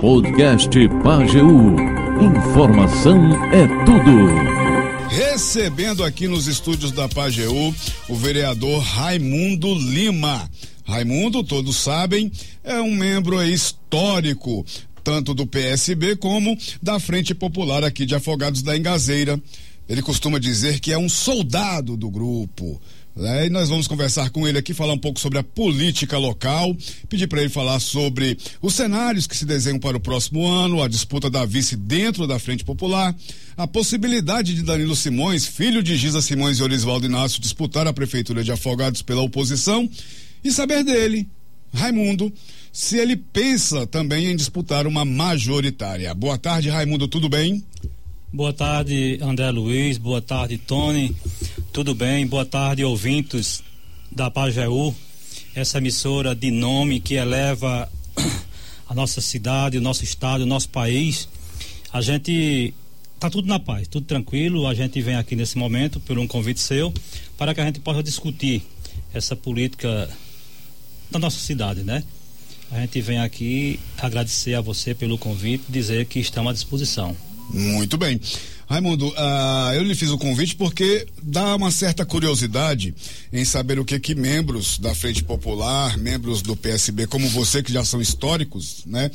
Podcast Pageu. Informação é tudo. Recebendo aqui nos estúdios da Pageu o vereador Raimundo Lima. Raimundo, todos sabem, é um membro histórico tanto do PSB como da Frente Popular aqui de Afogados da Engazeira. Ele costuma dizer que é um soldado do grupo. Né? E nós vamos conversar com ele aqui, falar um pouco sobre a política local, pedir para ele falar sobre os cenários que se desenham para o próximo ano, a disputa da vice dentro da Frente Popular, a possibilidade de Danilo Simões, filho de Giza Simões e Orisvaldo Inácio, disputar a Prefeitura de Afogados pela oposição e saber dele, Raimundo, se ele pensa também em disputar uma majoritária. Boa tarde, Raimundo, tudo bem? Boa tarde, André Luiz. Boa tarde, Tony. Tudo bem? Boa tarde, ouvintes da Pajeú, essa emissora de nome que eleva a nossa cidade, o nosso estado, o nosso país. A gente tá tudo na paz, tudo tranquilo. A gente vem aqui nesse momento por um convite seu para que a gente possa discutir essa política da nossa cidade, né? A gente vem aqui agradecer a você pelo convite, dizer que estamos à disposição. Muito bem. Raimundo, uh, eu lhe fiz o convite porque dá uma certa curiosidade em saber o que que membros da Frente Popular, membros do PSB, como você, que já são históricos, né,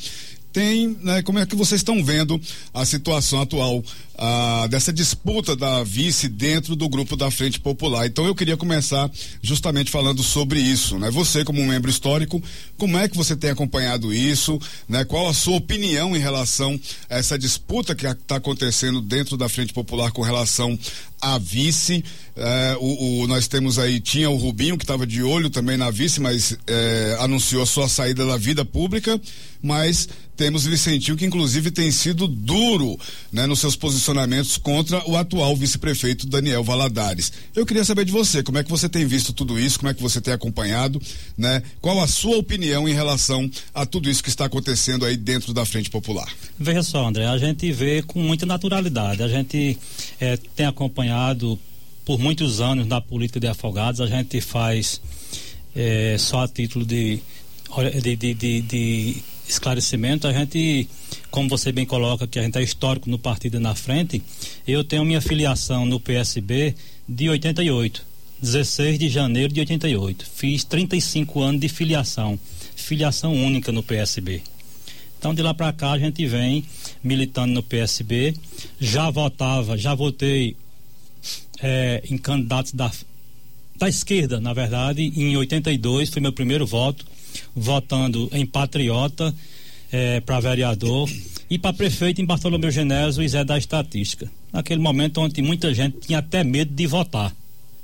tem, né, como é que vocês estão vendo a situação atual ah, dessa disputa da vice dentro do grupo da Frente Popular. Então eu queria começar justamente falando sobre isso, né? Você como um membro histórico, como é que você tem acompanhado isso, né? Qual a sua opinião em relação a essa disputa que está acontecendo dentro da Frente Popular com relação à vice? É, o, o, nós temos aí, tinha o Rubinho que estava de olho também na vice, mas é, anunciou a sua saída da vida pública, mas temos Vicentinho que inclusive tem sido duro né, nos seus posicionamentos contra o atual vice-prefeito Daniel Valadares. Eu queria saber de você, como é que você tem visto tudo isso, como é que você tem acompanhado, né? Qual a sua opinião em relação a tudo isso que está acontecendo aí dentro da Frente Popular? Veja só, André, a gente vê com muita naturalidade, a gente é, tem acompanhado por muitos anos na política de afogados, a gente faz é, só a título de, de, de, de, de esclarecimento, a gente, como você bem coloca, que a gente é histórico no partido na frente, eu tenho minha filiação no PSB de 88, 16 de janeiro de 88. Fiz 35 anos de filiação, filiação única no PSB. Então de lá para cá a gente vem militando no PSB. Já votava, já votei é, em candidatos da, da esquerda, na verdade, em 82 foi meu primeiro voto, votando em Patriota é, para vereador e para prefeito em Bartolomeu Genésio e Zé da Estatística. Naquele momento onde muita gente tinha até medo de votar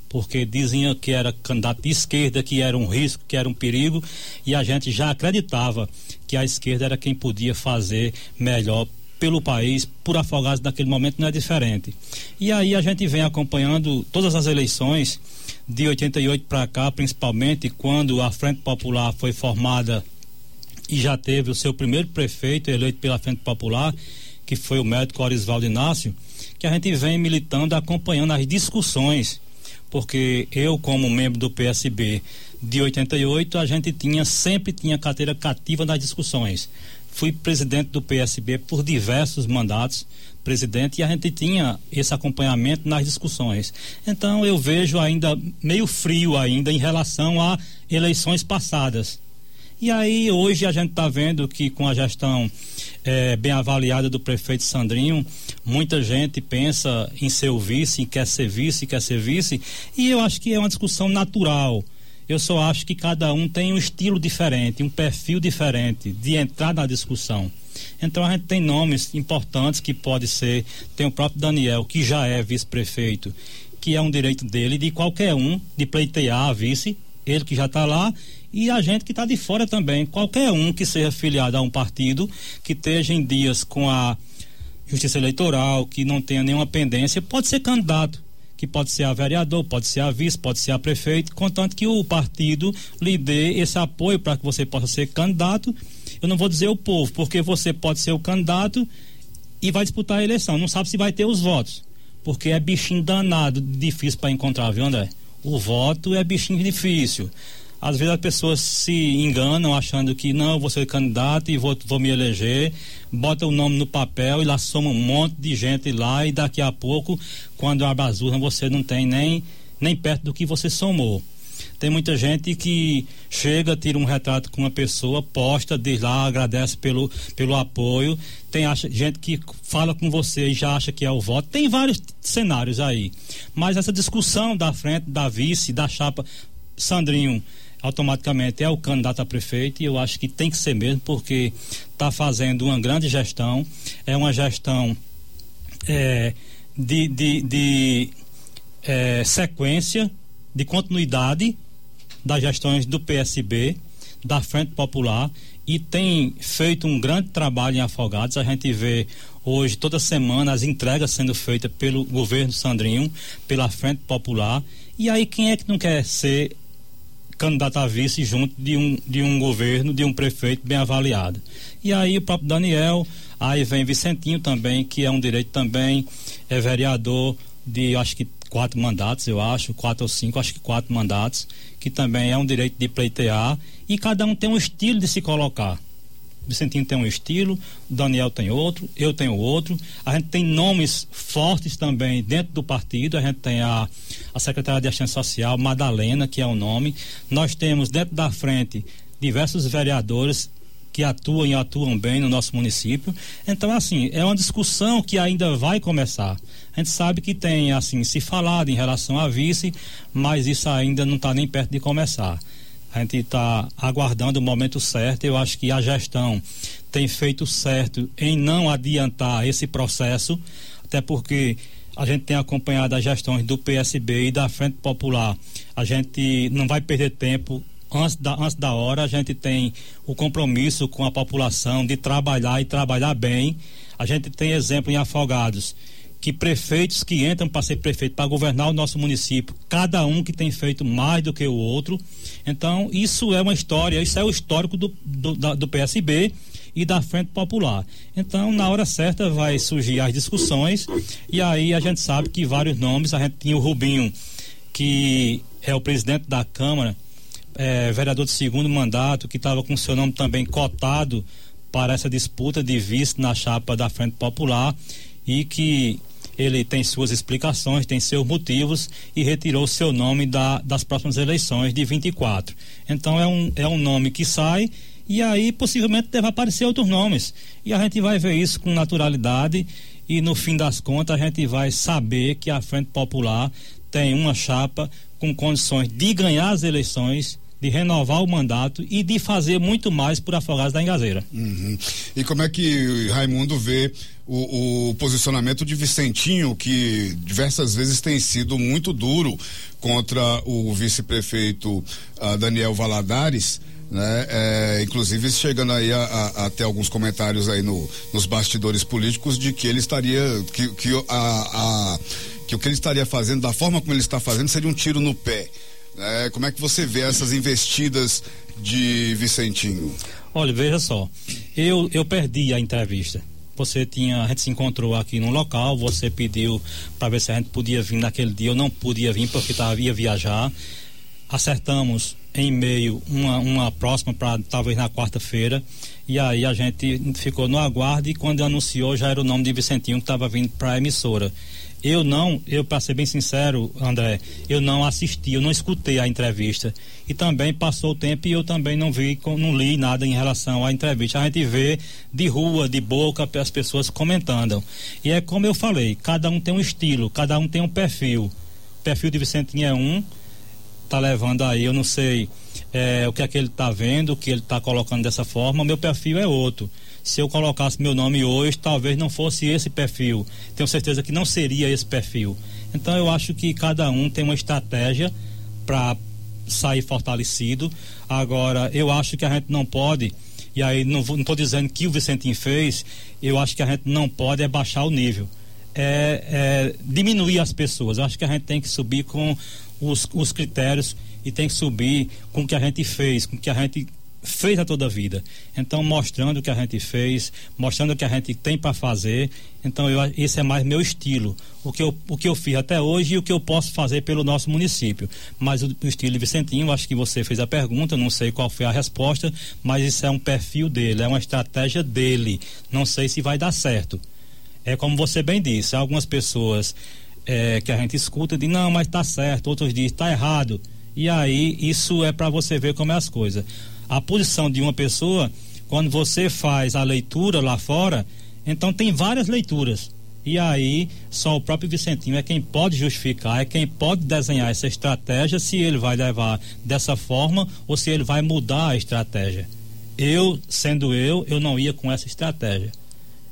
porque diziam que era candidato de esquerda, que era um risco, que era um perigo, e a gente já acreditava que a esquerda era quem podia fazer melhor pelo país, por afogados naquele momento não é diferente. E aí a gente vem acompanhando todas as eleições de 88 para cá, principalmente quando a Frente Popular foi formada e já teve o seu primeiro prefeito eleito pela Frente Popular, que foi o médico Orisvaldo Inácio, que a gente vem militando, acompanhando as discussões, porque eu como membro do PSB de 88, a gente tinha sempre tinha carteira cativa nas discussões fui presidente do PSB por diversos mandatos, presidente, e a gente tinha esse acompanhamento nas discussões. Então eu vejo ainda meio frio ainda em relação a eleições passadas. E aí hoje a gente está vendo que com a gestão é, bem avaliada do prefeito Sandrinho, muita gente pensa em ser o vice, quer ser vice, quer ser vice, e eu acho que é uma discussão natural eu só acho que cada um tem um estilo diferente, um perfil diferente de entrar na discussão. Então a gente tem nomes importantes que pode ser, tem o próprio Daniel, que já é vice-prefeito, que é um direito dele, de qualquer um, de pleitear a vice, ele que já está lá, e a gente que está de fora também, qualquer um que seja filiado a um partido, que esteja em dias com a justiça eleitoral, que não tenha nenhuma pendência, pode ser candidato que pode ser a vereador, pode ser a vice, pode ser a prefeito, contanto que o partido lhe dê esse apoio para que você possa ser candidato. Eu não vou dizer o povo, porque você pode ser o candidato e vai disputar a eleição, não sabe se vai ter os votos, porque é bichinho danado, difícil para encontrar, viu, André? O voto é bichinho difícil. Às vezes as pessoas se enganam achando que não, eu vou ser candidato e vou, vou me eleger, bota o nome no papel e lá soma um monte de gente lá e daqui a pouco, quando abre as urnas, você não tem nem, nem perto do que você somou. Tem muita gente que chega, tira um retrato com uma pessoa, posta, diz lá, agradece pelo, pelo apoio. Tem acha, gente que fala com você e já acha que é o voto. Tem vários cenários aí. Mas essa discussão da frente, da vice, da chapa, Sandrinho automaticamente é o candidato a prefeito e eu acho que tem que ser mesmo porque está fazendo uma grande gestão é uma gestão é, de, de, de é, sequência de continuidade das gestões do PSB, da Frente Popular, e tem feito um grande trabalho em Afogados. A gente vê hoje, toda semana, as entregas sendo feitas pelo governo Sandrinho, pela Frente Popular. E aí, quem é que não quer ser candidato a vice junto de um, de um governo, de um prefeito bem avaliado? E aí, o próprio Daniel, aí vem Vicentinho também, que é um direito também, é vereador de, acho que quatro mandatos, eu acho, quatro ou cinco, acho que quatro mandatos, que também é um direito de pleitear, e cada um tem um estilo de se colocar. O Vicentinho tem um estilo, Daniel tem outro, eu tenho outro. A gente tem nomes fortes também dentro do partido. A gente tem a, a secretária de Assistência Social, Madalena, que é o nome. Nós temos dentro da frente diversos vereadores que atuam e atuam bem no nosso município. Então, assim, é uma discussão que ainda vai começar. A gente sabe que tem, assim, se falado em relação a vice, mas isso ainda não está nem perto de começar. A gente está aguardando o momento certo. Eu acho que a gestão tem feito certo em não adiantar esse processo, até porque a gente tem acompanhado as gestões do PSB e da Frente Popular. A gente não vai perder tempo antes da, antes da hora, a gente tem o compromisso com a população de trabalhar e trabalhar bem. A gente tem exemplo em Afogados que prefeitos que entram para ser prefeito, para governar o nosso município, cada um que tem feito mais do que o outro. Então, isso é uma história, isso é o histórico do, do, da, do PSB e da Frente Popular. Então, na hora certa vai surgir as discussões e aí a gente sabe que vários nomes, a gente tinha o Rubinho, que é o presidente da Câmara, é, vereador de segundo mandato, que estava com seu nome também cotado para essa disputa de vice na chapa da Frente Popular e que ele tem suas explicações, tem seus motivos e retirou seu nome da, das próximas eleições de 24. Então é um, é um nome que sai e aí possivelmente deve aparecer outros nomes. E a gente vai ver isso com naturalidade e no fim das contas a gente vai saber que a Frente Popular tem uma chapa com condições de ganhar as eleições de renovar o mandato e de fazer muito mais por Afogados da Engazeira. Uhum. E como é que Raimundo vê o, o, posicionamento de Vicentinho, que diversas vezes tem sido muito duro contra o vice-prefeito uh, Daniel Valadares? Né? É, inclusive chegando aí a, a, a, ter alguns comentários aí no, nos bastidores políticos de que ele estaria que, que, a, a, que o que ele estaria fazendo da forma como ele está fazendo seria um tiro no pé é, como é que você vê essas investidas de Vicentinho? Olha, veja só, eu, eu perdi a entrevista. Você tinha, a gente se encontrou aqui no local, você pediu para ver se a gente podia vir naquele dia, eu não podia vir porque tava, ia viajar. Acertamos em meio uma, uma próxima para talvez na quarta-feira. E aí a gente ficou no aguardo e quando anunciou já era o nome de Vicentinho que estava vindo para a emissora. Eu não, eu para ser bem sincero, André, eu não assisti, eu não escutei a entrevista. E também passou o tempo e eu também não vi, não li nada em relação à entrevista. A gente vê de rua, de boca, as pessoas comentando. E é como eu falei, cada um tem um estilo, cada um tem um perfil. O perfil de Vicentinho é um, tá levando aí, eu não sei é, o que é que ele está vendo, o que ele está colocando dessa forma, meu perfil é outro se eu colocasse meu nome hoje, talvez não fosse esse perfil. Tenho certeza que não seria esse perfil. Então eu acho que cada um tem uma estratégia para sair fortalecido. Agora, eu acho que a gente não pode, e aí não estou dizendo que o Vicentinho fez, eu acho que a gente não pode é baixar o nível. É, é diminuir as pessoas. Eu acho que a gente tem que subir com os, os critérios e tem que subir com o que a gente fez, com o que a gente fez a toda a vida. Então, mostrando o que a gente fez, mostrando o que a gente tem para fazer. Então, eu, esse é mais meu estilo. O que, eu, o que eu fiz até hoje e o que eu posso fazer pelo nosso município. Mas o, o estilo Vicentinho, acho que você fez a pergunta, não sei qual foi a resposta, mas isso é um perfil dele, é uma estratégia dele. Não sei se vai dar certo. É como você bem disse, algumas pessoas é, que a gente escuta dizem, não, mas está certo, outros dizem, está errado. E aí, isso é para você ver como é as coisas a posição de uma pessoa, quando você faz a leitura lá fora, então tem várias leituras. E aí, só o próprio Vicentinho é quem pode justificar, é quem pode desenhar essa estratégia, se ele vai levar dessa forma ou se ele vai mudar a estratégia. Eu, sendo eu, eu não ia com essa estratégia.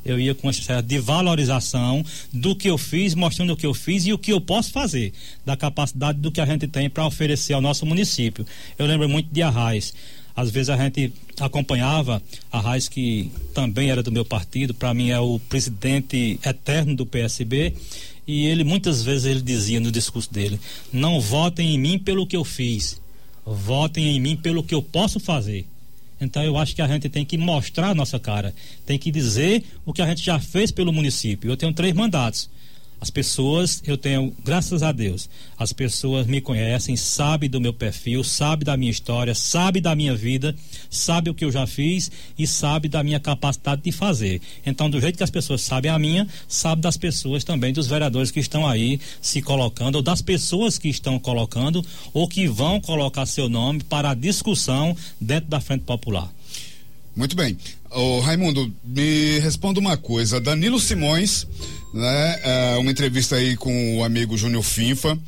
Eu ia com essa de valorização do que eu fiz, mostrando o que eu fiz e o que eu posso fazer, da capacidade do que a gente tem para oferecer ao nosso município. Eu lembro muito de Arraiz. Às vezes a gente acompanhava a Raiz, que também era do meu partido, para mim é o presidente eterno do PSB, e ele muitas vezes ele dizia no discurso dele: "Não votem em mim pelo que eu fiz, votem em mim pelo que eu posso fazer". Então eu acho que a gente tem que mostrar a nossa cara, tem que dizer o que a gente já fez pelo município. Eu tenho três mandatos. As pessoas, eu tenho, graças a Deus, as pessoas me conhecem, sabem do meu perfil, sabem da minha história, sabem da minha vida, sabem o que eu já fiz e sabem da minha capacidade de fazer. Então, do jeito que as pessoas sabem a minha, sabem das pessoas também, dos vereadores que estão aí se colocando, ou das pessoas que estão colocando, ou que vão colocar seu nome para a discussão dentro da Frente Popular. Muito bem. Ô, Raimundo, me responda uma coisa. Danilo Simões, né, é, uma entrevista aí com o amigo Júnior Finfa,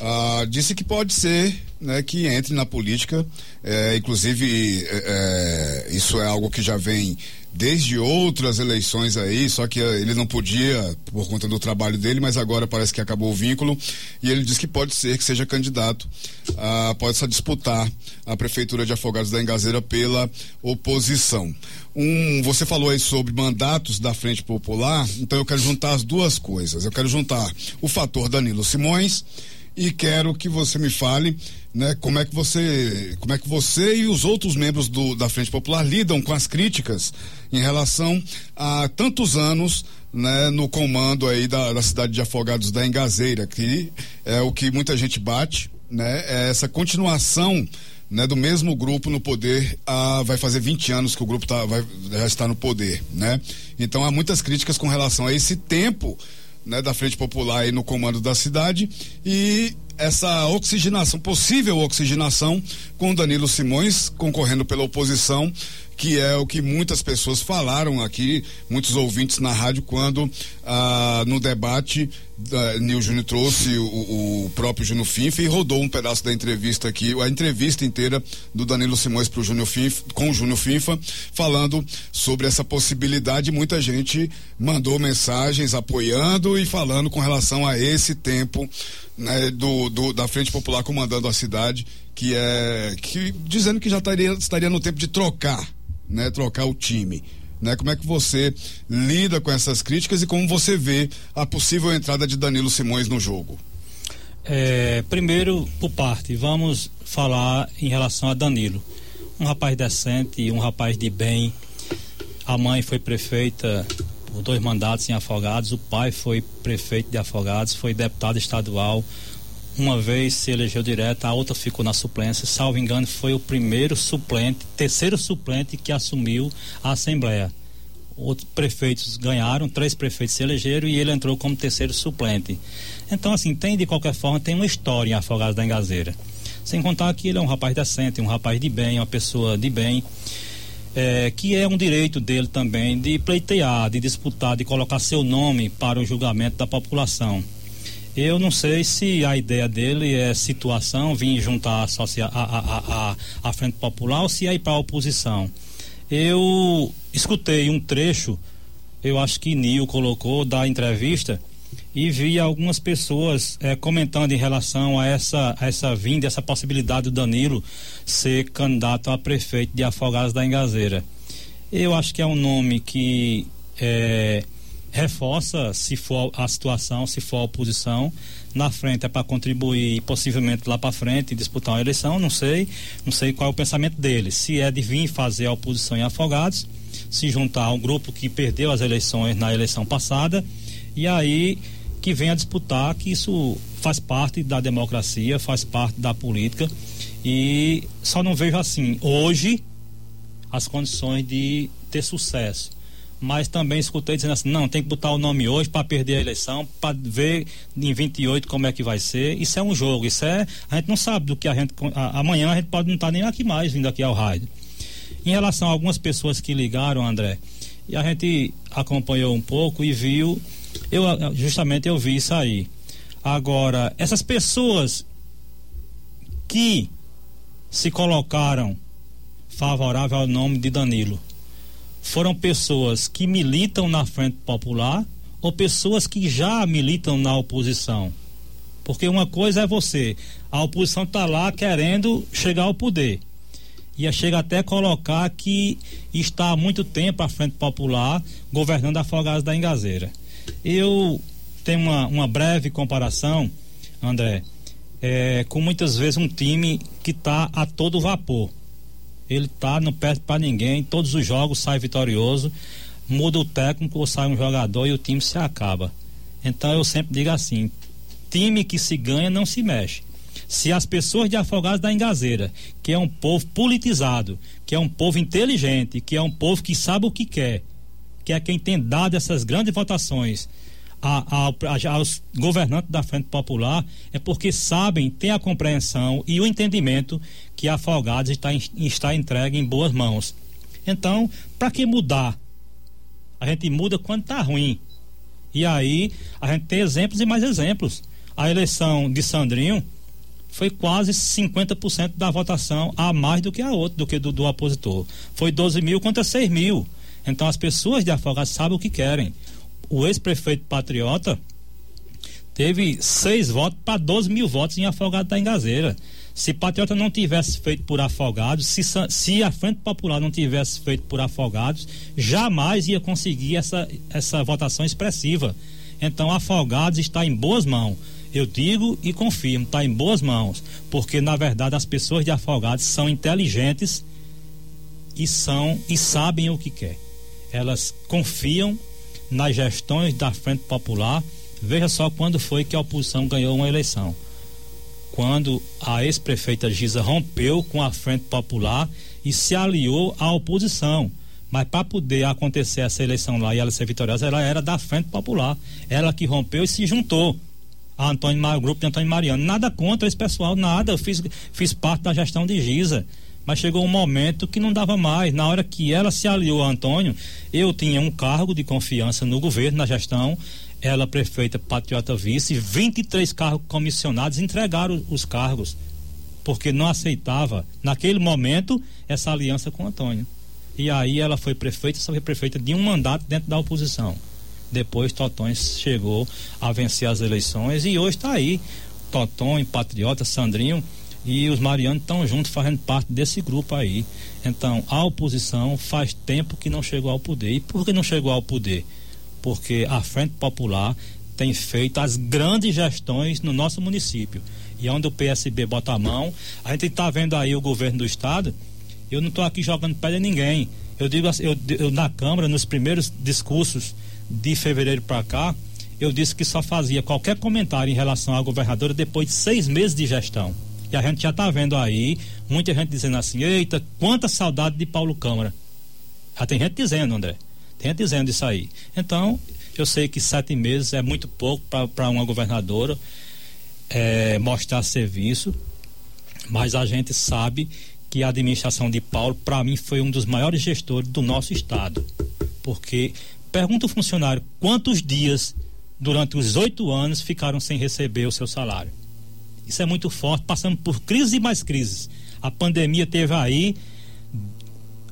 ah, disse que pode ser né, que entre na política. É, inclusive, é, é isso é algo que já vem desde outras eleições aí, só que ele não podia por conta do trabalho dele, mas agora parece que acabou o vínculo e ele diz que pode ser que seja candidato, a, pode disputar a prefeitura de Afogados da Engazeira pela oposição. Um, você falou aí sobre mandatos da Frente Popular, então eu quero juntar as duas coisas. Eu quero juntar o fator Danilo Simões e quero que você me fale né, como é que você como é que você e os outros membros do, da Frente Popular lidam com as críticas em relação a tantos anos né, no comando aí da, da cidade de Afogados da Engazeira, que é o que muita gente bate, né, é essa continuação né, do mesmo grupo no poder há, vai fazer 20 anos que o grupo tá, vai, já está no poder, né? Então há muitas críticas com relação a esse tempo né, da Frente Popular aí no comando da cidade. E essa oxigenação, possível oxigenação com Danilo Simões concorrendo pela oposição que é o que muitas pessoas falaram aqui, muitos ouvintes na rádio, quando ah, no debate uh, Nil Júnior trouxe o, o próprio Júnior Finfa e rodou um pedaço da entrevista aqui, a entrevista inteira do Danilo Simões pro Júnior Finfa, com o Júnior Finfa, falando sobre essa possibilidade. Muita gente mandou mensagens apoiando e falando com relação a esse tempo né, do, do, da Frente Popular comandando a cidade, que é que dizendo que já estaria, estaria no tempo de trocar né, trocar o time. Né? Como é que você lida com essas críticas e como você vê a possível entrada de Danilo Simões no jogo? É, primeiro, por parte, vamos falar em relação a Danilo. Um rapaz decente, um rapaz de bem. A mãe foi prefeita por dois mandatos em Afogados, o pai foi prefeito de Afogados, foi deputado estadual, uma vez se elegeu direto, a outra ficou na suplência. Salvo engano, foi o primeiro suplente, terceiro suplente que assumiu a Assembleia. Outros prefeitos ganharam, três prefeitos se elegeram e ele entrou como terceiro suplente. Então, assim, tem de qualquer forma, tem uma história em Afogados da Engazeira. Sem contar que ele é um rapaz decente, um rapaz de bem, uma pessoa de bem. É, que é um direito dele também de pleitear, de disputar, de colocar seu nome para o julgamento da população. Eu não sei se a ideia dele é situação, vir juntar a, a, a, a, Frente Popular ou se é ir para a oposição. Eu escutei um trecho, eu acho que Nil colocou da entrevista e vi algumas pessoas é, comentando em relação a essa, a essa vinda, essa possibilidade do Danilo ser candidato a prefeito de Afogados da Engazeira. Eu acho que é um nome que é, reforça se for a situação, se for a oposição. Na frente é para contribuir, possivelmente lá para frente, disputar uma eleição, não sei. Não sei qual é o pensamento dele. Se é de vir fazer a oposição em Afogados, se juntar a um grupo que perdeu as eleições na eleição passada, e aí que venha disputar, que isso faz parte da democracia, faz parte da política. E só não vejo assim, hoje, as condições de ter sucesso mas também escutei dizendo assim, não, tem que botar o nome hoje para perder a eleição, para ver em 28 como é que vai ser. Isso é um jogo, isso é, a gente não sabe do que a gente a, amanhã a gente pode não estar tá nem aqui mais vindo aqui ao rádio. Em relação a algumas pessoas que ligaram, André, e a gente acompanhou um pouco e viu, eu justamente eu vi isso aí. Agora, essas pessoas que se colocaram favorável ao nome de Danilo, foram pessoas que militam na Frente Popular ou pessoas que já militam na oposição? Porque uma coisa é você, a oposição está lá querendo chegar ao poder. E chega até colocar que está há muito tempo a Frente Popular governando Afogados da Engazeira. Eu tenho uma, uma breve comparação, André, é, com muitas vezes um time que está a todo vapor ele tá, não perde para ninguém, todos os jogos sai vitorioso, muda o técnico ou sai um jogador e o time se acaba. Então eu sempre digo assim: time que se ganha não se mexe. Se as pessoas de Afogados da Engazeira, que é um povo politizado, que é um povo inteligente, que é um povo que sabe o que quer, que é quem tem dado essas grandes votações, a, a, aos governantes da Frente Popular é porque sabem, têm a compreensão e o entendimento que a Afogados está, está entregue em boas mãos. Então, para que mudar? A gente muda quando está ruim. E aí, a gente tem exemplos e mais exemplos. A eleição de Sandrinho foi quase 50% da votação a mais do que a outra, do que do, do opositor. Foi 12 mil contra 6 mil. Então as pessoas de Afogados sabem o que querem o ex-prefeito Patriota teve seis votos para 12 mil votos em Afogado da Engazeira. Se Patriota não tivesse feito por Afogados, se, se a Frente Popular não tivesse feito por Afogados, jamais ia conseguir essa, essa votação expressiva. Então, Afogados está em boas mãos. Eu digo e confirmo, está em boas mãos, porque na verdade as pessoas de Afogados são inteligentes e são e sabem o que quer. Elas confiam nas gestões da Frente Popular. Veja só quando foi que a oposição ganhou uma eleição. Quando a ex-prefeita Giza rompeu com a Frente Popular e se aliou à oposição. Mas para poder acontecer essa eleição lá e ela ser vitoriosa, ela era da Frente Popular. Ela que rompeu e se juntou a Antônio, ao grupo de Antônio Mariano. Nada contra esse pessoal, nada. Eu fiz, fiz parte da gestão de Giza mas chegou um momento que não dava mais. Na hora que ela se aliou a Antônio, eu tinha um cargo de confiança no governo, na gestão, ela prefeita patriota vice, 23 cargos comissionados entregaram os cargos, porque não aceitava, naquele momento, essa aliança com Antônio. E aí ela foi prefeita, só foi prefeita de um mandato dentro da oposição. Depois Totões chegou a vencer as eleições e hoje está aí. Totões, Patriota, Sandrinho e os marianos estão juntos fazendo parte desse grupo aí. Então, a oposição faz tempo que não chegou ao poder. E por que não chegou ao poder? Porque a Frente Popular tem feito as grandes gestões no nosso município. E onde o PSB bota a mão, a gente está vendo aí o governo do estado. Eu não estou aqui jogando pedra em ninguém. Eu digo assim, eu, eu na Câmara, nos primeiros discursos de fevereiro para cá, eu disse que só fazia qualquer comentário em relação à governadora depois de seis meses de gestão. E a gente já está vendo aí muita gente dizendo assim: eita, quanta saudade de Paulo Câmara. Já tem gente dizendo, André. Tem gente dizendo isso aí. Então, eu sei que sete meses é muito pouco para uma governadora é, mostrar serviço, mas a gente sabe que a administração de Paulo, para mim, foi um dos maiores gestores do nosso estado. Porque pergunta o funcionário quantos dias durante os oito anos ficaram sem receber o seu salário. Isso é muito forte, passando por crise e mais crises. A pandemia teve aí.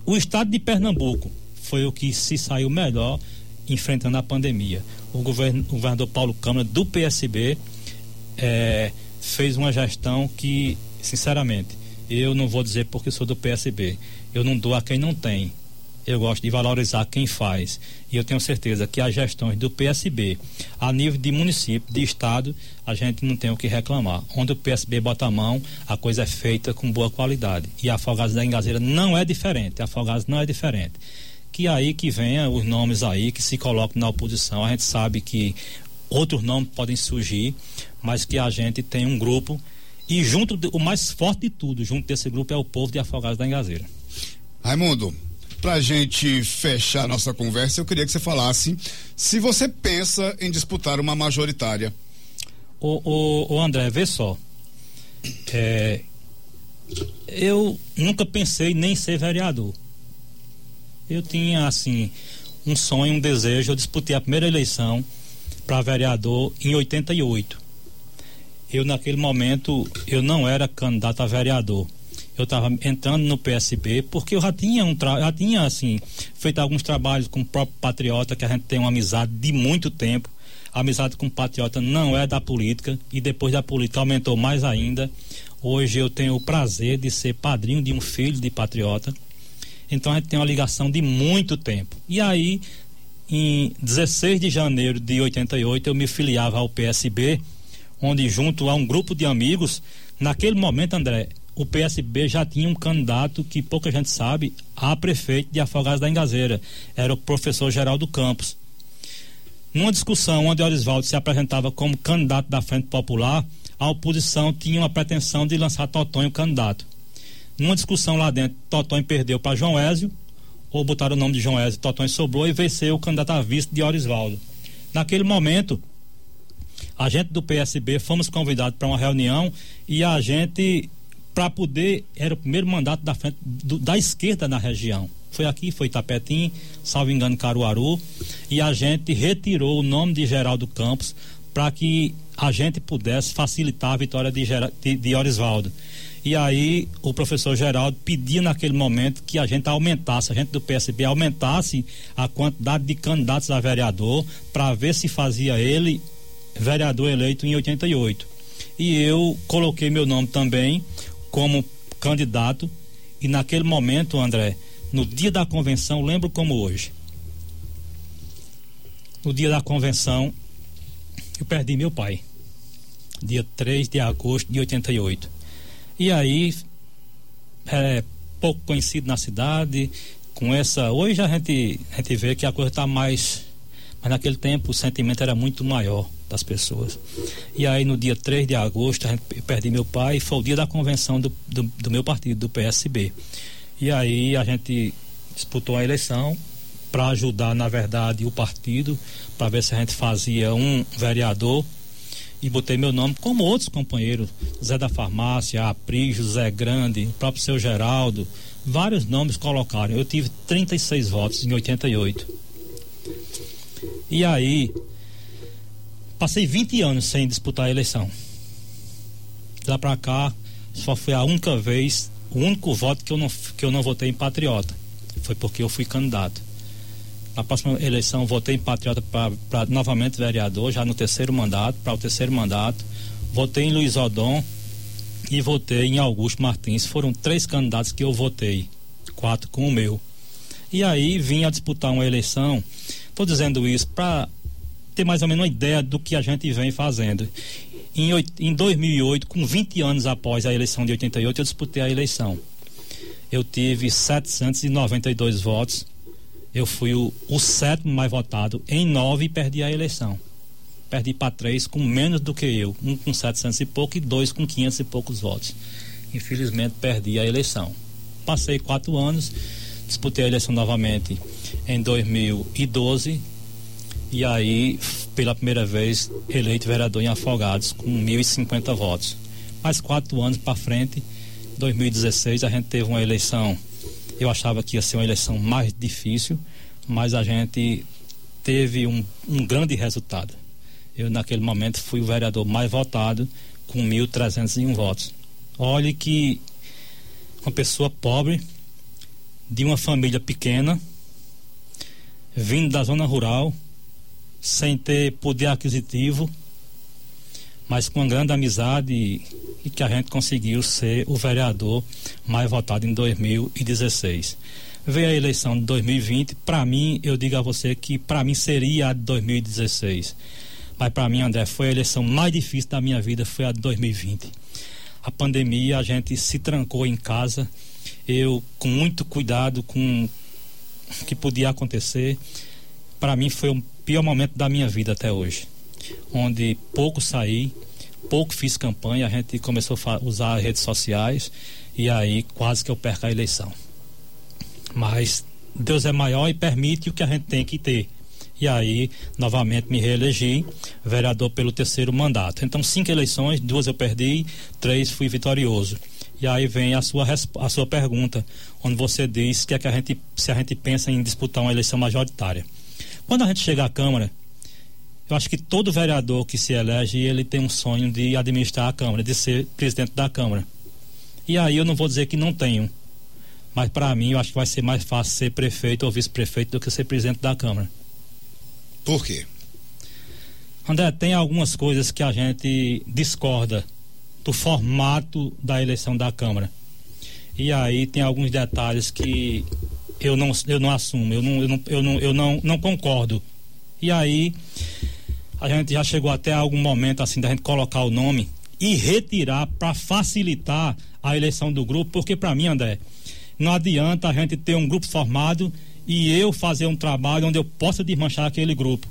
O estado de Pernambuco foi o que se saiu melhor enfrentando a pandemia. O, governador Paulo Câmara, do PSB, é, fez uma gestão que, sinceramente, eu não vou dizer porque sou do PSB. Eu não dou a quem não tem. Eu gosto de valorizar quem faz. E eu tenho certeza que as gestões do PSB, a nível de município, de estado, a gente não tem o que reclamar. Onde o PSB bota a mão, a coisa é feita com boa qualidade. E a Afogados da Engazeira não é diferente. A Afogados não é diferente. Que aí que venha os nomes aí que se colocam na oposição. A gente sabe que outros nomes podem surgir, mas que a gente tem um grupo e junto, o mais forte de tudo, junto desse grupo é o povo de Afogados da Engazeira. Raimundo, para a gente fechar nossa conversa, eu queria que você falasse se você pensa em disputar uma majoritária. O, o, o André, vê só. É, eu nunca pensei nem ser vereador. Eu tinha, assim, um sonho, um desejo. Eu disputei a primeira eleição para vereador em 88. Eu, naquele momento, eu não era candidato a vereador eu estava entrando no PSB porque eu já tinha um já tinha assim feito alguns trabalhos com o próprio patriota que a gente tem uma amizade de muito tempo. A amizade com o patriota não é da política e depois da política aumentou mais ainda. Hoje eu tenho o prazer de ser padrinho de um filho de patriota. Então a gente tem uma ligação de muito tempo. E aí em 16 de janeiro de 88 eu me filiava ao PSB onde junto a um grupo de amigos naquele momento André o PSB já tinha um candidato que pouca gente sabe a prefeito de Afogados da Engazeira. Era o professor Geraldo Campos. Numa discussão onde Orisvaldo se apresentava como candidato da Frente Popular, a oposição tinha uma pretensão de lançar Totonho candidato. Numa discussão lá dentro, Totonho perdeu para João Ézio, ou botaram o nome de João Ézio, Totonho sobrou e venceu o candidato a vice de Orisvaldo. Naquele momento, a gente do PSB fomos convidados para uma reunião e a gente para poder, era o primeiro mandato da frente do, da esquerda na região. Foi aqui, foi Tapetim, salvo engano, Caruaru, e a gente retirou o nome de Geraldo Campos para que a gente pudesse facilitar a vitória de, de, de Orisvaldo. E aí o professor Geraldo pedia naquele momento que a gente aumentasse, a gente do PSB aumentasse a quantidade de candidatos a vereador para ver se fazia ele vereador eleito em 88. E eu coloquei meu nome também como candidato e naquele momento, André, no dia da convenção, lembro como hoje. No dia da convenção, eu perdi meu pai. Dia 3 de agosto de 88. E aí, é pouco conhecido na cidade, com essa. Hoje a gente, a gente vê que a coisa está mais. Mas naquele tempo o sentimento era muito maior das pessoas. E aí no dia 3 de agosto eu perdi meu pai, foi o dia da convenção do, do, do meu partido, do PSB. E aí a gente disputou a eleição para ajudar, na verdade, o partido, para ver se a gente fazia um vereador e botei meu nome, como outros companheiros, Zé da Farmácia, Apri, José Grande, o próprio seu Geraldo, vários nomes colocaram. Eu tive 36 votos em 88. E aí, Passei 20 anos sem disputar a eleição. Lá para cá, só foi a única vez, o único voto que eu não, que eu não votei em patriota. Foi porque eu fui candidato. Na próxima eleição, votei em patriota para novamente vereador, já no terceiro mandato, para o terceiro mandato. Votei em Luiz Odon e votei em Augusto Martins. Foram três candidatos que eu votei, quatro com o meu. E aí vim a disputar uma eleição. Estou dizendo isso para ter mais ou menos uma ideia do que a gente vem fazendo. Em, em 2008, com 20 anos após a eleição de 88, eu disputei a eleição. Eu tive 792 votos. Eu fui o, o sétimo mais votado em nove perdi a eleição. Perdi para três com menos do que eu. Um com 700 e pouco e dois com 500 e poucos votos. Infelizmente, perdi a eleição. Passei quatro anos, disputei a eleição novamente em 2012 e aí, pela primeira vez, eleito vereador em Afogados, com 1.050 votos. Mais quatro anos para frente, 2016, a gente teve uma eleição, eu achava que ia ser uma eleição mais difícil, mas a gente teve um, um grande resultado. Eu, naquele momento, fui o vereador mais votado, com 1.301 votos. Olhe que uma pessoa pobre, de uma família pequena, vindo da zona rural, sem ter poder aquisitivo, mas com grande amizade e, que a gente conseguiu ser o vereador mais votado em 2016. veio a eleição de 2020, para mim, eu digo a você que para mim seria a de 2016. Mas para mim, André, foi a eleição mais difícil da minha vida, foi a de 2020. A pandemia, a gente se trancou em casa, eu com muito cuidado com o que podia acontecer. Para mim foi o pior momento da minha vida até hoje, onde pouco saí, pouco fiz campanha, a gente começou a usar as redes sociais e aí quase que eu perco a eleição. Mas Deus é maior e permite o que a gente tem que ter. E aí, novamente, me reelegi vereador pelo terceiro mandato. Então, cinco eleições, duas eu perdi, três fui vitorioso. E aí vem a sua, a sua pergunta, onde você diz que, é que a gente, se a gente pensa em disputar uma eleição majoritária. Quando a gente chega à Câmara, eu acho que todo vereador que se elege, ele tem um sonho de administrar a Câmara, de ser presidente da Câmara. E aí eu não vou dizer que não tenho. Mas para mim eu acho que vai ser mais fácil ser prefeito ou vice-prefeito do que ser presidente da Câmara. Por quê? André, tem algumas coisas que a gente discorda do formato da eleição da Câmara. E aí tem alguns detalhes que eu não, eu não assumo, eu não, eu não, eu não, eu não, não concordo. E aí a gente já chegou até algum momento assim da gente colocar o nome e retirar para facilitar a eleição do grupo, porque para mim, André, não adianta a gente ter um grupo formado e eu fazer um trabalho onde eu possa desmanchar aquele grupo.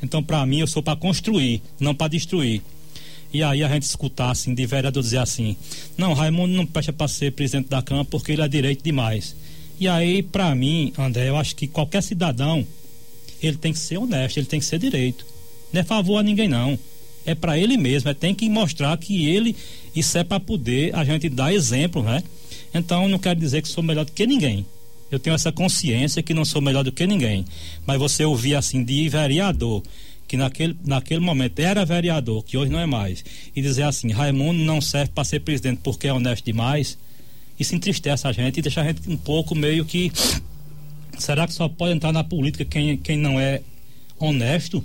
Então, para mim, eu sou para construir, não para destruir. E aí a gente escutar assim, de vereador dizer assim: não, Raimundo não presta para ser presidente da Câmara porque ele é direito demais. E aí, para mim, André, eu acho que qualquer cidadão ele tem que ser honesto, ele tem que ser direito. Não é favor a ninguém, não. É para ele mesmo, é tem que mostrar que ele, isso é para poder a gente dar exemplo, né? Então, não quero dizer que sou melhor do que ninguém. Eu tenho essa consciência que não sou melhor do que ninguém. Mas você ouvir assim de vereador, que naquele, naquele momento era vereador, que hoje não é mais, e dizer assim, Raimundo não serve para ser presidente porque é honesto demais, isso entristece a gente e deixa a gente um pouco meio que. Será que só pode entrar na política quem, quem não é honesto?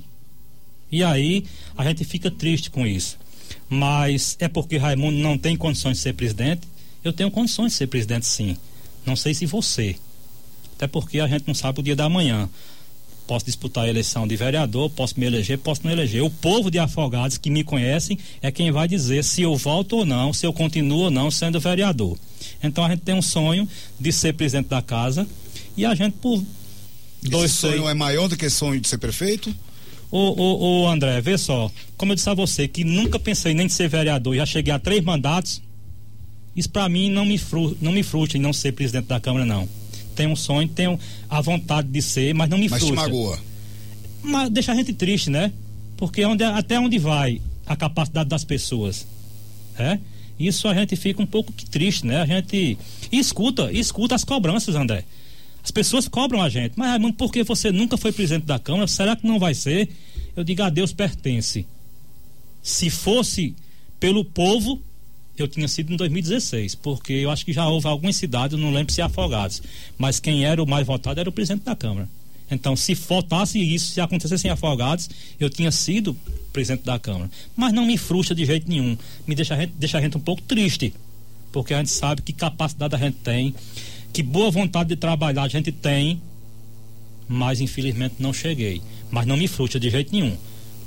E aí a gente fica triste com isso. Mas é porque Raimundo não tem condições de ser presidente? Eu tenho condições de ser presidente, sim. Não sei se você. Até porque a gente não sabe o dia da manhã. Posso disputar a eleição de vereador, posso me eleger, posso não eleger. O povo de Afogados que me conhecem é quem vai dizer se eu volto ou não, se eu continuo ou não sendo vereador. Então a gente tem um sonho de ser presidente da casa e a gente por dois Esse sonho é maior do que sonho de ser prefeito? Ô, ô, ô, André, vê só, como eu disse a você, que nunca pensei nem de ser vereador, já cheguei a três mandatos, isso para mim não me, fru, não me frustra em não ser presidente da Câmara, não. Tenho um sonho, tenho a vontade de ser, mas não me mas frustra. Mas magoa. Mas deixa a gente triste, né? Porque onde, até onde vai a capacidade das pessoas? É? Isso a gente fica um pouco triste, né? A gente escuta, escuta as cobranças, André. As pessoas cobram a gente. Mas, Raimundo, por que você nunca foi presidente da Câmara? Será que não vai ser? Eu digo, a Deus pertence. Se fosse pelo povo, eu tinha sido em 2016, porque eu acho que já houve algumas cidades, não lembro se Afogados, mas quem era o mais votado era o presidente da Câmara. Então, se faltasse isso, se acontecesse em Afogados, eu tinha sido presidente da Câmara. Mas não me frustra de jeito nenhum. Me deixa a gente, deixa a gente um pouco triste, porque a gente sabe que capacidade a gente tem que boa vontade de trabalhar a gente tem, mas infelizmente não cheguei. Mas não me frustra de jeito nenhum.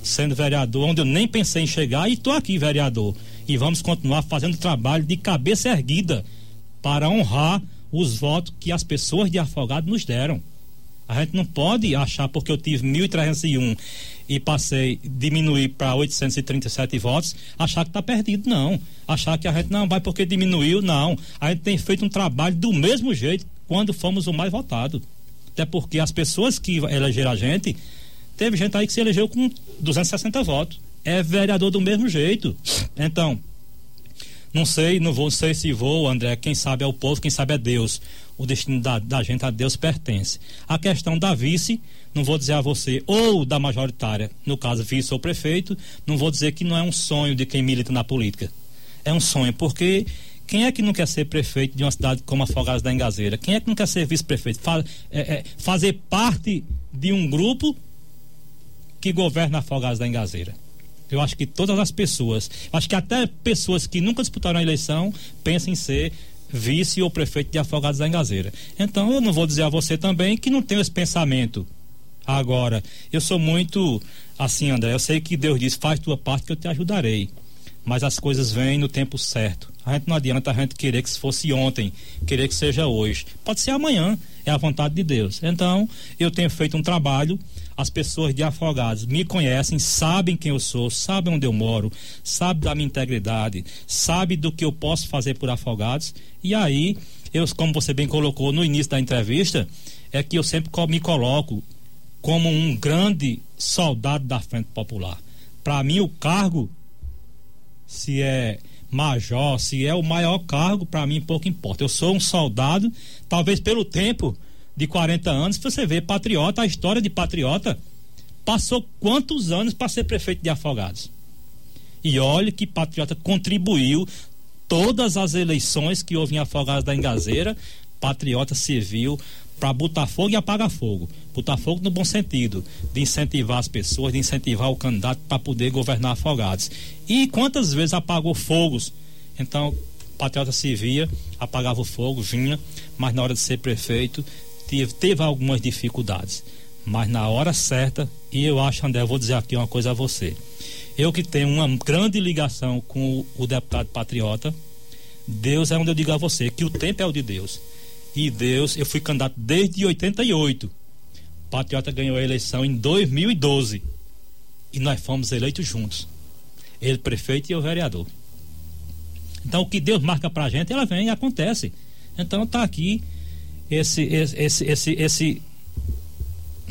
Sendo vereador, onde eu nem pensei em chegar, e estou aqui, vereador. E vamos continuar fazendo trabalho de cabeça erguida para honrar os votos que as pessoas de Afogado nos deram. A gente não pode achar porque eu tive 1.301 e passei, diminuir para 837 votos, achar que está perdido, não. Achar que a gente não vai porque diminuiu, não. A gente tem feito um trabalho do mesmo jeito quando fomos o mais votado. Até porque as pessoas que elegeram a gente, teve gente aí que se elegeu com 260 votos. É vereador do mesmo jeito. Então, não sei, não vou, sei se vou, André. Quem sabe é o povo, quem sabe é Deus o destino da, da gente a Deus pertence. A questão da vice, não vou dizer a você, ou da majoritária, no caso vice ou prefeito, não vou dizer que não é um sonho de quem milita na política. É um sonho, porque quem é que não quer ser prefeito de uma cidade como Afogados da Engazeira? Quem é que não quer ser vice-prefeito? É, é, fazer parte de um grupo que governa Afogados da Engazeira. Eu acho que todas as pessoas, acho que até pessoas que nunca disputaram a eleição pensam em ser vice ou prefeito de Afogados da Engazeira. Então eu não vou dizer a você também que não tenho esse pensamento. Agora, eu sou muito assim, André, eu sei que Deus diz, faz tua parte que eu te ajudarei. Mas as coisas vêm no tempo certo. A gente não adianta a gente querer que se fosse ontem, querer que seja hoje. Pode ser amanhã, é a vontade de Deus. Então, eu tenho feito um trabalho as pessoas de Afogados me conhecem, sabem quem eu sou, sabem onde eu moro, sabem da minha integridade, sabem do que eu posso fazer por Afogados. E aí, eu, como você bem colocou no início da entrevista, é que eu sempre me coloco como um grande soldado da Frente Popular. Para mim, o cargo, se é major, se é o maior cargo, para mim pouco importa. Eu sou um soldado, talvez pelo tempo de 40 anos, você vê patriota, a história de patriota passou quantos anos para ser prefeito de Afogados? E olha que patriota contribuiu todas as eleições que houve em Afogados da Engazeira, patriota serviu para botar fogo e apagar fogo. Botar fogo no bom sentido, de incentivar as pessoas, de incentivar o candidato para poder governar Afogados. E quantas vezes apagou fogos? Então, patriota servia, apagava o fogo, vinha, mas na hora de ser prefeito, teve, teve algumas dificuldades, mas na hora certa, e eu acho, André, eu vou dizer aqui uma coisa a você. Eu que tenho uma grande ligação com o, o deputado patriota, Deus é onde eu digo a você que o tempo é o de Deus. E Deus, eu fui candidato desde 88. O Patriota ganhou a eleição em 2012. E nós fomos eleitos juntos. Ele prefeito e eu vereador. Então o que Deus marca pra gente, ela vem e acontece. Então tá aqui esse, esse, esse, esse,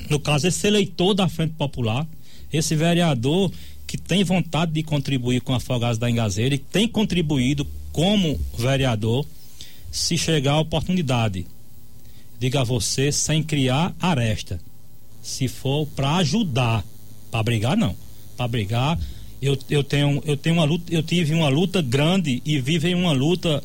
no caso, esse eleitor da Frente Popular, esse vereador que tem vontade de contribuir com a Afogados da Engazeira e tem contribuído como vereador, se chegar a oportunidade, diga a você sem criar aresta. Se for para ajudar, para brigar não. Para brigar, eu, eu tenho eu tenho uma luta, eu tive uma luta grande e vivo em uma luta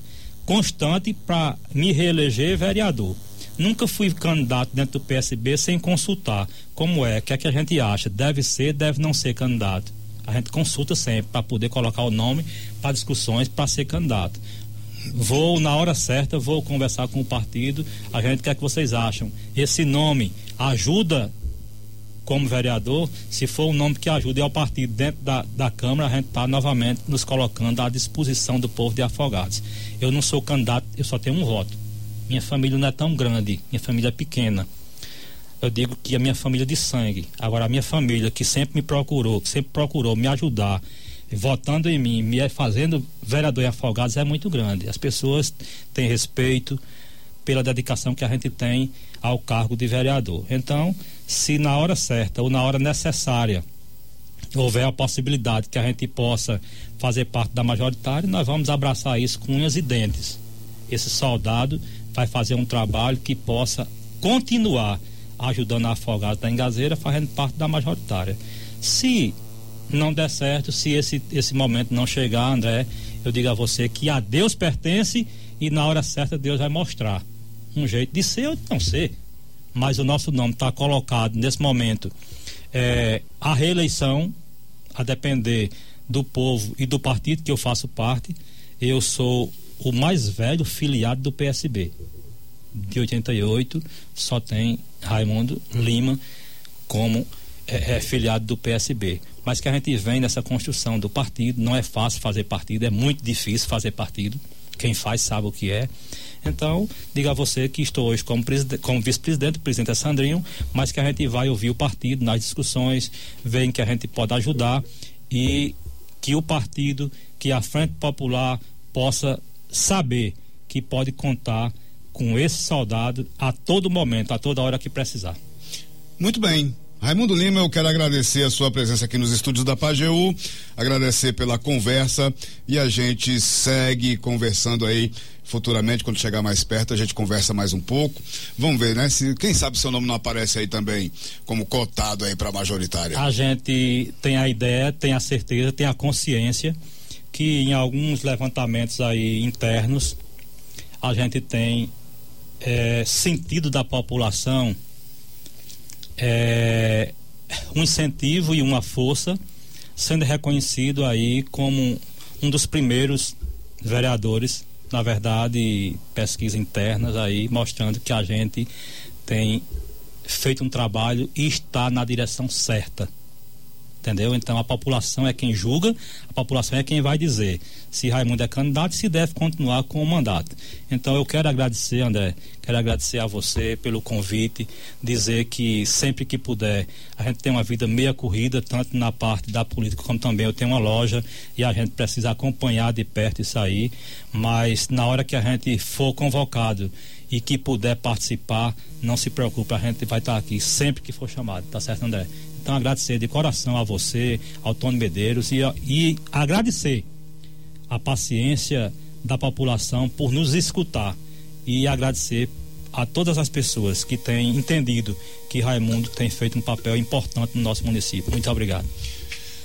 constante para me reeleger vereador. Nunca fui candidato dentro do PSB sem consultar. Como é? O que é que a gente acha? Deve ser, deve não ser candidato. A gente consulta sempre para poder colocar o nome para discussões para ser candidato. Vou na hora certa, vou conversar com o partido. A gente quer que vocês acham. Esse nome ajuda como vereador, se for um nome que ajude ao partido dentro da, da Câmara, a gente está novamente nos colocando à disposição do povo de Afogados. Eu não sou candidato, eu só tenho um voto. Minha família não é tão grande, minha família é pequena. Eu digo que a minha família é de sangue. Agora, a minha família, que sempre me procurou, que sempre procurou me ajudar, votando em mim, me fazendo vereador em Afogados, é muito grande. As pessoas têm respeito pela dedicação que a gente tem ao cargo de vereador. Então, se na hora certa ou na hora necessária houver a possibilidade que a gente possa fazer parte da majoritária, nós vamos abraçar isso com unhas e dentes. Esse soldado vai fazer um trabalho que possa continuar ajudando a Afogados da Engazeira, fazendo parte da majoritária. Se não der certo, se esse, esse momento não chegar, André, eu digo a você que a Deus pertence e na hora certa Deus vai mostrar um jeito de ser ou de não ser mas o nosso nome está colocado nesse momento é, a reeleição, a depender do povo e do partido que eu faço parte, eu sou o mais velho filiado do PSB. De 88, só tem Raimundo Lima como é, é, filiado do PSB. Mas que a gente vem nessa construção do partido, não é fácil fazer partido, é muito difícil fazer partido. Quem faz sabe o que é. Então, diga a você que estou hoje como, como vice-presidente, presidente Sandrinho, mas que a gente vai ouvir o partido nas discussões, ver em que a gente pode ajudar e que o partido, que a Frente Popular possa saber que pode contar com esse soldado a todo momento, a toda hora que precisar. Muito bem. Raimundo Lima, eu quero agradecer a sua presença aqui nos estúdios da Pageu, agradecer pela conversa e a gente segue conversando aí futuramente, quando chegar mais perto, a gente conversa mais um pouco. Vamos ver, né? Se, quem sabe seu nome não aparece aí também como cotado aí para majoritária. A gente tem a ideia, tem a certeza, tem a consciência que em alguns levantamentos aí internos a gente tem é, sentido da população é, um incentivo e uma força sendo reconhecido aí como um dos primeiros vereadores na verdade, pesquisas internas aí mostrando que a gente tem feito um trabalho e está na direção certa entendeu? Então a população é quem julga, a população é quem vai dizer se Raimundo é candidato e se deve continuar com o mandato. Então eu quero agradecer, André, quero agradecer a você pelo convite, dizer que sempre que puder, a gente tem uma vida meia corrida, tanto na parte da política como também eu tenho uma loja e a gente precisa acompanhar de perto isso aí, mas na hora que a gente for convocado e que puder participar, não se preocupe, a gente vai estar aqui sempre que for chamado, tá certo, André? Então, agradecer de coração a você, ao Tony Medeiros, e, e agradecer a paciência da população por nos escutar e agradecer a todas as pessoas que têm entendido que Raimundo tem feito um papel importante no nosso município. Muito obrigado.